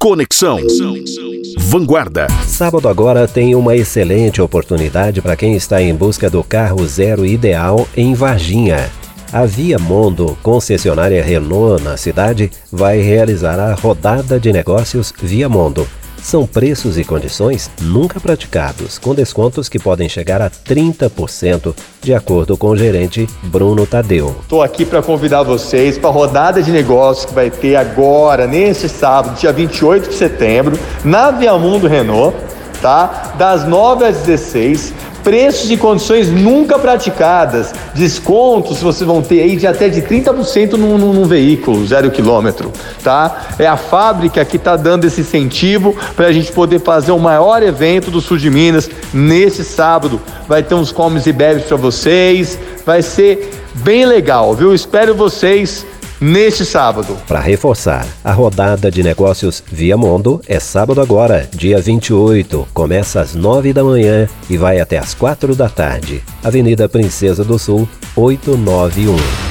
Conexão. Vanguarda. Sábado agora tem uma excelente oportunidade para quem está em busca do carro zero ideal em Varginha. A Via Mondo, concessionária Renault na cidade, vai realizar a rodada de negócios Via Mondo são preços e condições nunca praticados, com descontos que podem chegar a 30%, de acordo com o gerente Bruno Tadeu. Estou aqui para convidar vocês para a rodada de negócios que vai ter agora, neste sábado, dia 28 de setembro, na Viamundo Renault, tá? Das 9 às 16 preços e condições nunca praticadas, descontos vocês vão ter aí de até de 30% num, num, num veículo zero quilômetro, tá? É a fábrica que está dando esse incentivo para a gente poder fazer o maior evento do sul de Minas nesse sábado. Vai ter uns comes e bebes para vocês, vai ser bem legal, viu? Espero vocês neste sábado. Para reforçar, a rodada de negócios Via Mondo é sábado agora, dia 28. Começa às 9 da manhã e vai até às 4 da tarde. Avenida Princesa do Sul, 891.